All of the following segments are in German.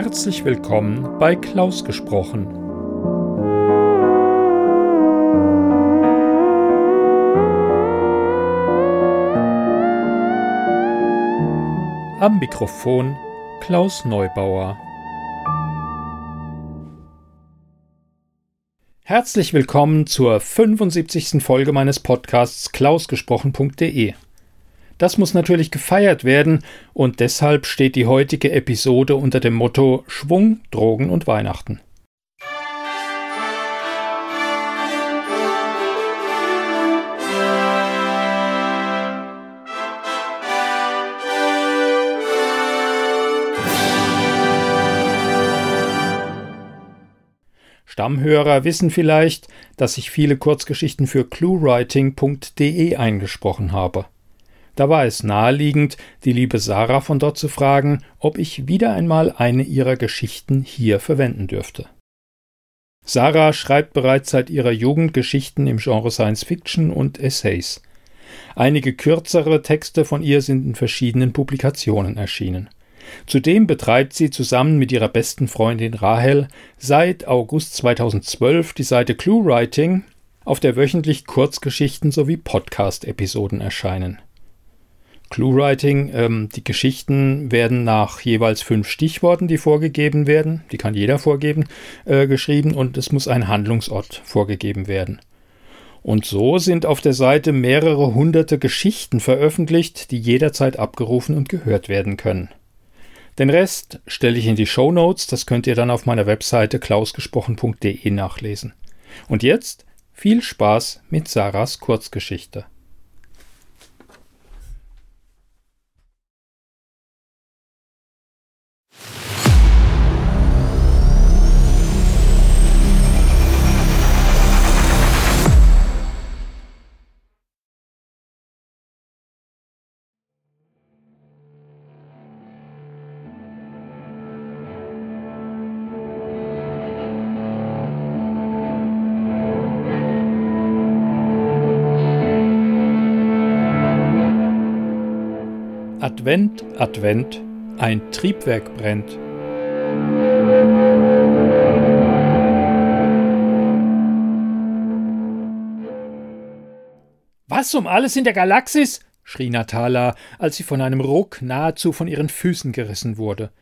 Herzlich willkommen bei Klaus gesprochen. Am Mikrofon Klaus Neubauer. Herzlich willkommen zur 75. Folge meines Podcasts klausgesprochen.de. Das muss natürlich gefeiert werden und deshalb steht die heutige Episode unter dem Motto Schwung, Drogen und Weihnachten. Stammhörer wissen vielleicht, dass ich viele Kurzgeschichten für cluewriting.de eingesprochen habe. Da war es naheliegend, die liebe Sarah von dort zu fragen, ob ich wieder einmal eine ihrer Geschichten hier verwenden dürfte. Sarah schreibt bereits seit ihrer Jugend Geschichten im Genre Science Fiction und Essays. Einige kürzere Texte von ihr sind in verschiedenen Publikationen erschienen. Zudem betreibt sie zusammen mit ihrer besten Freundin Rahel seit August 2012 die Seite ClueWriting, auf der wöchentlich Kurzgeschichten sowie Podcast-Episoden erscheinen. Cluewriting, ähm, die Geschichten werden nach jeweils fünf Stichworten, die vorgegeben werden, die kann jeder vorgeben, äh, geschrieben und es muss ein Handlungsort vorgegeben werden. Und so sind auf der Seite mehrere hunderte Geschichten veröffentlicht, die jederzeit abgerufen und gehört werden können. Den Rest stelle ich in die Show Notes, das könnt ihr dann auf meiner Webseite klausgesprochen.de nachlesen. Und jetzt viel Spaß mit Sarahs Kurzgeschichte. Advent, Advent, ein Triebwerk brennt. Was um alles in der Galaxis? schrie Natala, als sie von einem Ruck nahezu von ihren Füßen gerissen wurde.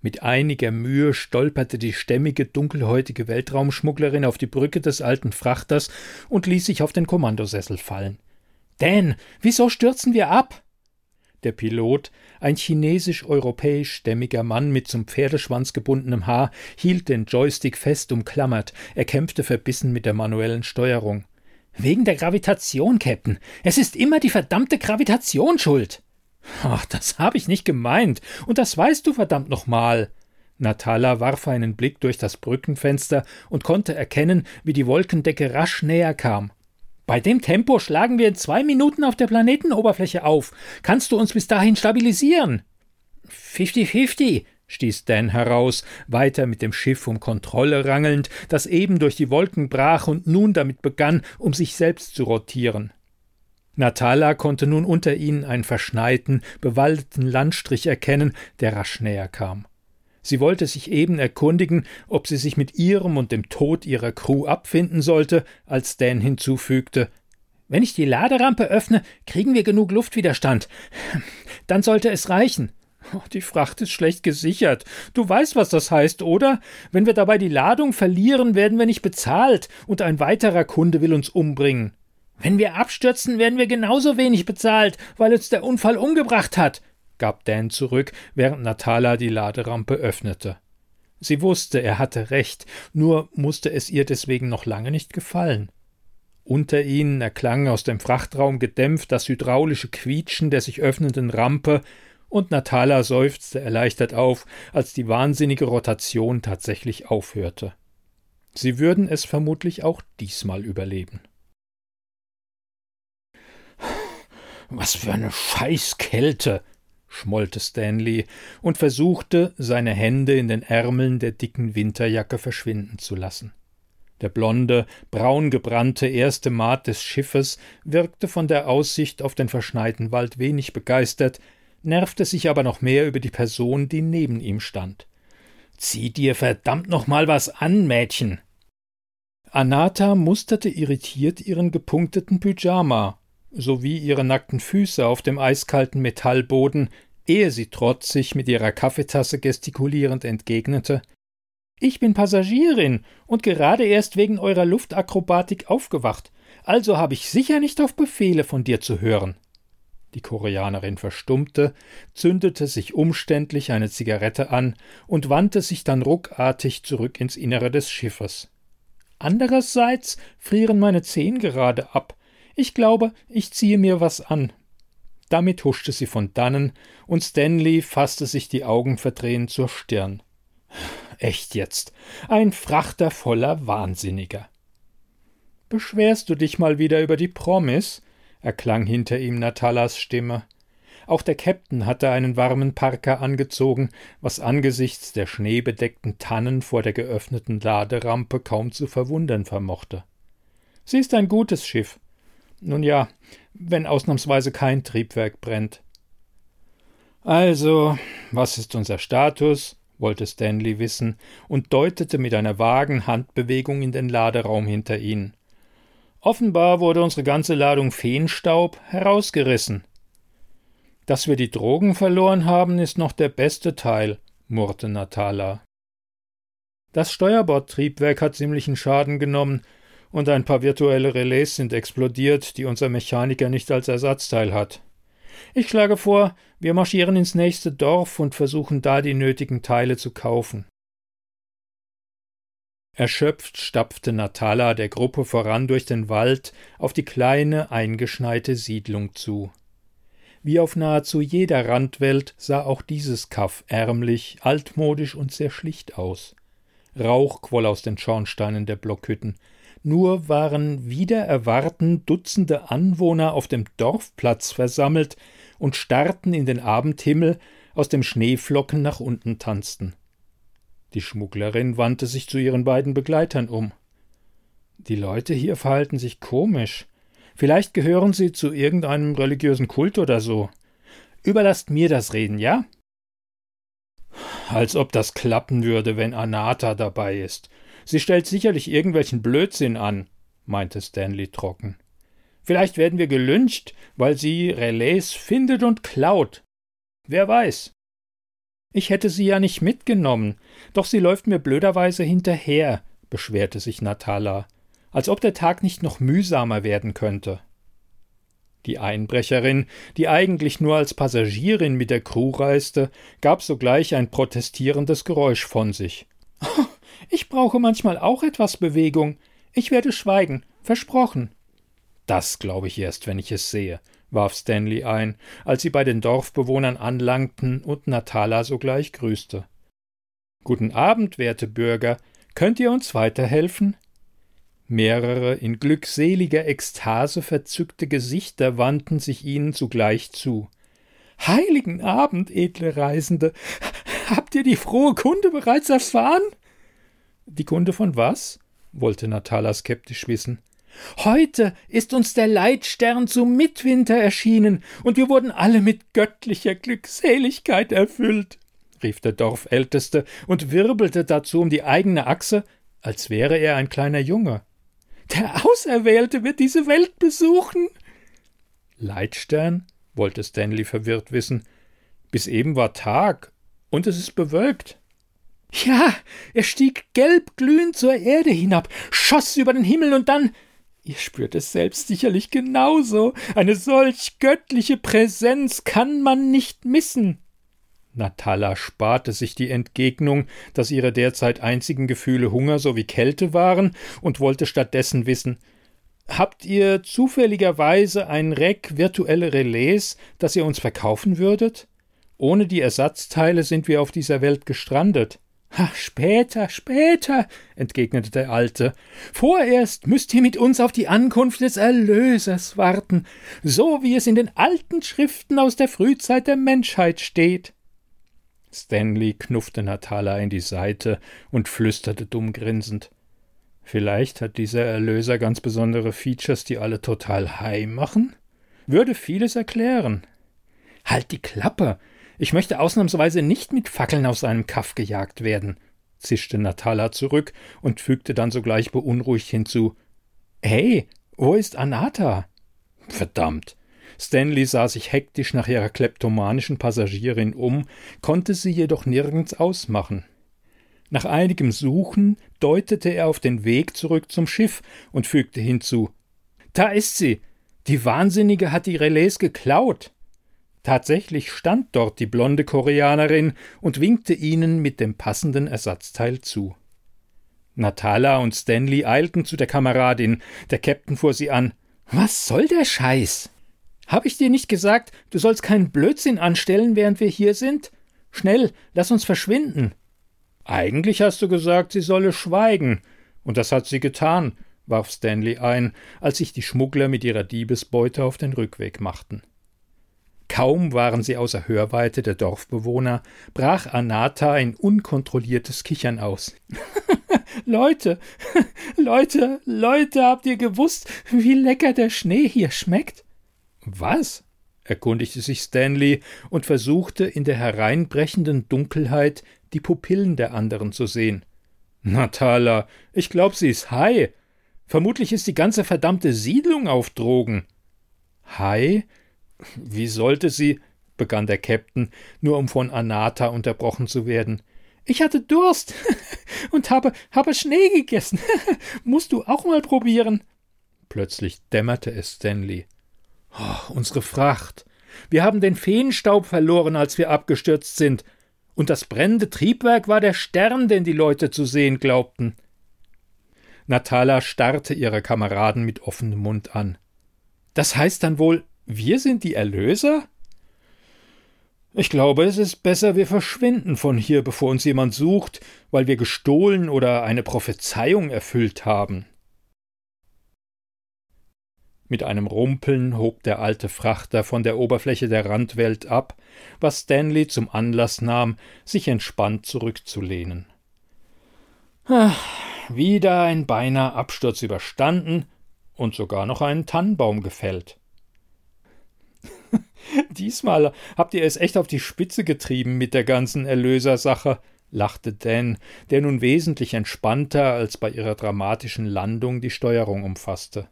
Mit einiger Mühe stolperte die stämmige, dunkelhäutige Weltraumschmugglerin auf die Brücke des alten Frachters und ließ sich auf den Kommandosessel fallen. Dan, wieso stürzen wir ab? Der Pilot, ein chinesisch-europäisch-stämmiger Mann mit zum Pferdeschwanz gebundenem Haar, hielt den Joystick fest umklammert. Er kämpfte verbissen mit der manuellen Steuerung. Wegen der Gravitation, Captain. Es ist immer die verdammte Gravitation schuld. Ach, das habe ich nicht gemeint. Und das weißt du verdammt nochmal. Natala warf einen Blick durch das Brückenfenster und konnte erkennen, wie die Wolkendecke rasch näher kam. Bei dem Tempo schlagen wir in zwei Minuten auf der Planetenoberfläche auf. Kannst du uns bis dahin stabilisieren? Fifty-fifty, stieß Dan heraus, weiter mit dem Schiff um Kontrolle rangelnd, das eben durch die Wolken brach und nun damit begann, um sich selbst zu rotieren. Natala konnte nun unter ihnen einen verschneiten, bewaldeten Landstrich erkennen, der rasch näher kam. Sie wollte sich eben erkundigen, ob sie sich mit ihrem und dem Tod ihrer Crew abfinden sollte, als Dan hinzufügte Wenn ich die Laderampe öffne, kriegen wir genug Luftwiderstand. Dann sollte es reichen. Oh, die Fracht ist schlecht gesichert. Du weißt, was das heißt, oder? Wenn wir dabei die Ladung verlieren, werden wir nicht bezahlt, und ein weiterer Kunde will uns umbringen. Wenn wir abstürzen, werden wir genauso wenig bezahlt, weil uns der Unfall umgebracht hat gab Dan zurück, während Natala die Laderampe öffnete. Sie wusste, er hatte recht, nur musste es ihr deswegen noch lange nicht gefallen. Unter ihnen erklang aus dem Frachtraum gedämpft das hydraulische Quietschen der sich öffnenden Rampe, und Natala seufzte erleichtert auf, als die wahnsinnige Rotation tatsächlich aufhörte. Sie würden es vermutlich auch diesmal überleben. Was für eine Scheißkälte, schmollte Stanley und versuchte, seine Hände in den Ärmeln der dicken Winterjacke verschwinden zu lassen. Der blonde, braungebrannte erste Maat des Schiffes wirkte von der Aussicht auf den verschneiten Wald wenig begeistert, nervte sich aber noch mehr über die Person, die neben ihm stand. Zieh dir verdammt noch mal was an, Mädchen! Anata musterte irritiert ihren gepunkteten Pyjama sowie ihre nackten Füße auf dem eiskalten Metallboden, ehe sie trotzig mit ihrer Kaffeetasse gestikulierend entgegnete Ich bin Passagierin und gerade erst wegen eurer Luftakrobatik aufgewacht, also habe ich sicher nicht auf Befehle von dir zu hören. Die Koreanerin verstummte, zündete sich umständlich eine Zigarette an und wandte sich dann ruckartig zurück ins Innere des Schiffes. Andererseits frieren meine Zehen gerade ab. Ich glaube, ich ziehe mir was an. Damit huschte sie von dannen, und Stanley fasste sich die Augen verdrehend zur Stirn. Echt jetzt. Ein Frachter voller Wahnsinniger. Beschwerst du dich mal wieder über die Promis? erklang hinter ihm Natalas Stimme. Auch der Käpt'n hatte einen warmen Parker angezogen, was angesichts der schneebedeckten Tannen vor der geöffneten Laderampe kaum zu verwundern vermochte. Sie ist ein gutes Schiff. Nun ja, wenn ausnahmsweise kein Triebwerk brennt. Also, was ist unser Status? wollte Stanley wissen und deutete mit einer vagen Handbewegung in den Laderaum hinter ihnen. Offenbar wurde unsere ganze Ladung Feenstaub herausgerissen. Dass wir die Drogen verloren haben, ist noch der beste Teil, murrte Natala. Das Steuerbordtriebwerk hat ziemlichen Schaden genommen, und ein paar virtuelle Relais sind explodiert, die unser Mechaniker nicht als Ersatzteil hat. Ich schlage vor, wir marschieren ins nächste Dorf und versuchen da die nötigen Teile zu kaufen. Erschöpft stapfte Natala der Gruppe voran durch den Wald auf die kleine, eingeschneite Siedlung zu. Wie auf nahezu jeder Randwelt sah auch dieses Kaff ärmlich, altmodisch und sehr schlicht aus. Rauch quoll aus den Schornsteinen der Blockhütten. Nur waren wider Erwarten Dutzende Anwohner auf dem Dorfplatz versammelt und starrten in den Abendhimmel, aus dem Schneeflocken nach unten tanzten. Die Schmugglerin wandte sich zu ihren beiden Begleitern um. Die Leute hier verhalten sich komisch. Vielleicht gehören sie zu irgendeinem religiösen Kult oder so. Überlasst mir das Reden, ja? Als ob das klappen würde, wenn Anata dabei ist. Sie stellt sicherlich irgendwelchen Blödsinn an, meinte Stanley trocken. Vielleicht werden wir gelyncht, weil sie Relais findet und klaut. Wer weiß. Ich hätte sie ja nicht mitgenommen, doch sie läuft mir blöderweise hinterher, beschwerte sich Natala, als ob der Tag nicht noch mühsamer werden könnte. Die Einbrecherin, die eigentlich nur als Passagierin mit der Crew reiste, gab sogleich ein protestierendes Geräusch von sich. Ich brauche manchmal auch etwas Bewegung. Ich werde schweigen, versprochen. Das glaube ich erst, wenn ich es sehe, warf Stanley ein, als sie bei den Dorfbewohnern anlangten und Natala sogleich grüßte. Guten Abend, werte Bürger. Könnt ihr uns weiterhelfen? Mehrere in glückseliger Ekstase verzückte Gesichter wandten sich ihnen zugleich zu. Heiligen Abend, edle Reisende. Habt ihr die frohe Kunde bereits erfahren? Die Kunde von was? wollte Natala skeptisch wissen. Heute ist uns der Leitstern zum Mitwinter erschienen, und wir wurden alle mit göttlicher Glückseligkeit erfüllt, rief der Dorfälteste und wirbelte dazu um die eigene Achse, als wäre er ein kleiner Junge. Der Auserwählte wird diese Welt besuchen. Leitstern? wollte Stanley verwirrt wissen. Bis eben war Tag, und es ist bewölkt. Ja, er stieg gelb glühend zur Erde hinab, schoss über den Himmel und dann Ihr spürt es selbst sicherlich genauso. Eine solch göttliche Präsenz kann man nicht missen. Natala sparte sich die Entgegnung, dass ihre derzeit einzigen Gefühle Hunger sowie Kälte waren, und wollte stattdessen wissen Habt ihr zufälligerweise ein Reck virtuelle Relais, das ihr uns verkaufen würdet? Ohne die Ersatzteile sind wir auf dieser Welt gestrandet. Ach, später, später, entgegnete der Alte. Vorerst müsst ihr mit uns auf die Ankunft des Erlösers warten, so wie es in den alten Schriften aus der Frühzeit der Menschheit steht. Stanley knuffte Natala in die Seite und flüsterte dumm grinsend. Vielleicht hat dieser Erlöser ganz besondere Features, die alle total high machen? Würde vieles erklären. Halt die Klappe, ich möchte ausnahmsweise nicht mit Fackeln aus einem Kaff gejagt werden, zischte Natala zurück und fügte dann sogleich beunruhigt hinzu Hey, wo ist Anata? Verdammt. Stanley sah sich hektisch nach ihrer kleptomanischen Passagierin um, konnte sie jedoch nirgends ausmachen. Nach einigem Suchen deutete er auf den Weg zurück zum Schiff und fügte hinzu Da ist sie. Die Wahnsinnige hat die Relais geklaut. Tatsächlich stand dort die blonde Koreanerin und winkte ihnen mit dem passenden Ersatzteil zu. Natala und Stanley eilten zu der Kameradin. Der Käpt'n fuhr sie an. Was soll der Scheiß? Hab ich dir nicht gesagt, du sollst keinen Blödsinn anstellen, während wir hier sind? Schnell, lass uns verschwinden. Eigentlich hast du gesagt, sie solle schweigen, und das hat sie getan, warf Stanley ein, als sich die Schmuggler mit ihrer Diebesbeute auf den Rückweg machten. Kaum waren sie außer Hörweite der Dorfbewohner, brach Anata ein unkontrolliertes Kichern aus. Leute, Leute, Leute, habt ihr gewusst, wie lecker der Schnee hier schmeckt? Was? erkundigte sich Stanley und versuchte in der hereinbrechenden Dunkelheit die Pupillen der anderen zu sehen. Natala, ich glaub, sie ist high. Vermutlich ist die ganze verdammte Siedlung auf Drogen. High? Wie sollte sie? begann der Käpt'n, nur um von Anata unterbrochen zu werden. Ich hatte Durst und habe, habe Schnee gegessen. Musst du auch mal probieren. Plötzlich dämmerte es Stanley. Oh, unsere Fracht. Wir haben den Feenstaub verloren, als wir abgestürzt sind. Und das brennende Triebwerk war der Stern, den die Leute zu sehen glaubten. Natala starrte ihre Kameraden mit offenem Mund an. Das heißt dann wohl, wir sind die Erlöser? Ich glaube, es ist besser, wir verschwinden von hier, bevor uns jemand sucht, weil wir gestohlen oder eine Prophezeiung erfüllt haben. Mit einem Rumpeln hob der alte Frachter von der Oberfläche der Randwelt ab, was Stanley zum Anlass nahm, sich entspannt zurückzulehnen. Ach, wieder ein beinahe Absturz überstanden und sogar noch einen Tannenbaum gefällt. Diesmal habt ihr es echt auf die Spitze getrieben mit der ganzen Erlösersache, lachte Dan, der nun wesentlich entspannter als bei ihrer dramatischen Landung die Steuerung umfasste.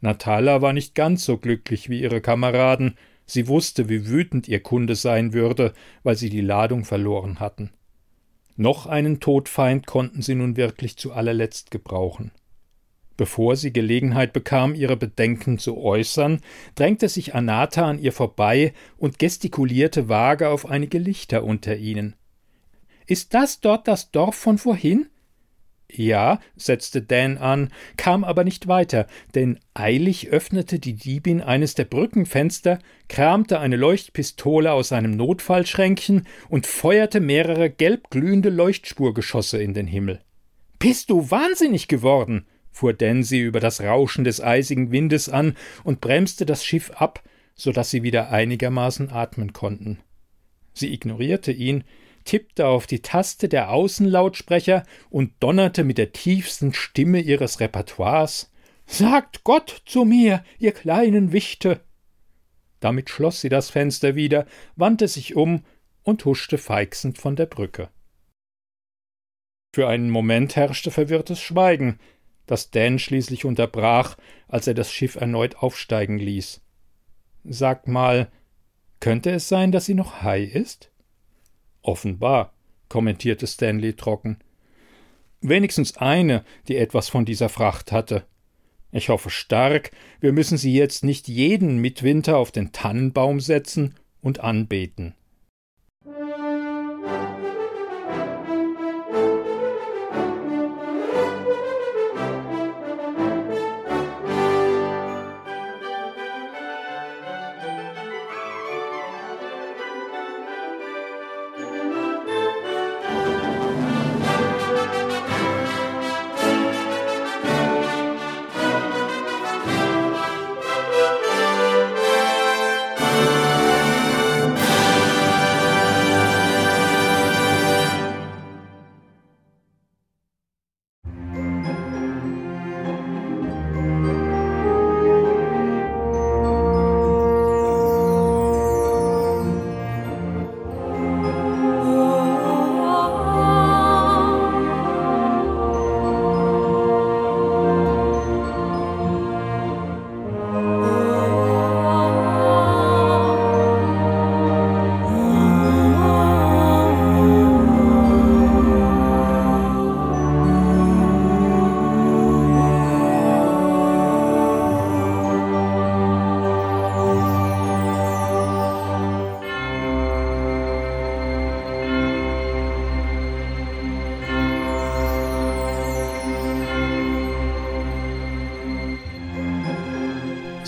Natala war nicht ganz so glücklich wie ihre Kameraden, sie wusste, wie wütend ihr Kunde sein würde, weil sie die Ladung verloren hatten. Noch einen Todfeind konnten sie nun wirklich zu allerletzt gebrauchen. Bevor sie Gelegenheit bekam, ihre Bedenken zu äußern, drängte sich Anata an ihr vorbei und gestikulierte vage auf einige Lichter unter ihnen. Ist das dort das Dorf von vorhin? Ja, setzte Dan an, kam aber nicht weiter, denn eilig öffnete die Diebin eines der Brückenfenster, kramte eine Leuchtpistole aus einem Notfallschränkchen und feuerte mehrere gelbglühende Leuchtspurgeschosse in den Himmel. Bist du wahnsinnig geworden? Fuhr Dancy über das Rauschen des eisigen Windes an und bremste das Schiff ab, so dass sie wieder einigermaßen atmen konnten. Sie ignorierte ihn, tippte auf die Taste der Außenlautsprecher und donnerte mit der tiefsten Stimme ihres Repertoires Sagt Gott zu mir, ihr kleinen Wichte. Damit schloss sie das Fenster wieder, wandte sich um und huschte feixend von der Brücke. Für einen Moment herrschte verwirrtes Schweigen, das Dan schließlich unterbrach, als er das Schiff erneut aufsteigen ließ. Sag mal, könnte es sein, dass sie noch high ist? Offenbar, kommentierte Stanley trocken. Wenigstens eine, die etwas von dieser Fracht hatte. Ich hoffe stark, wir müssen sie jetzt nicht jeden Mitwinter auf den Tannenbaum setzen und anbeten.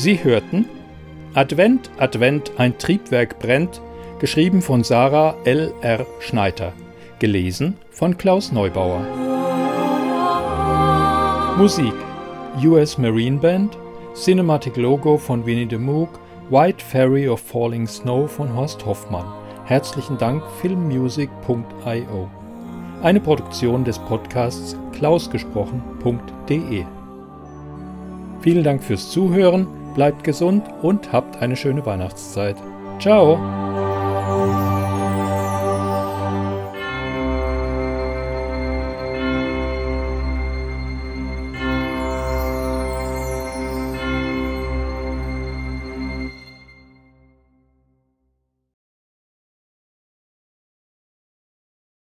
Sie hörten Advent, Advent, ein Triebwerk brennt, geschrieben von Sarah L. R. Schneider, gelesen von Klaus Neubauer. Musik US Marine Band, Cinematic Logo von Winnie the Moog, White Fairy of Falling Snow von Horst Hoffmann. Herzlichen Dank filmmusic.io. Eine Produktion des Podcasts klausgesprochen.de. Vielen Dank fürs Zuhören, bleibt gesund und habt eine schöne Weihnachtszeit. Ciao!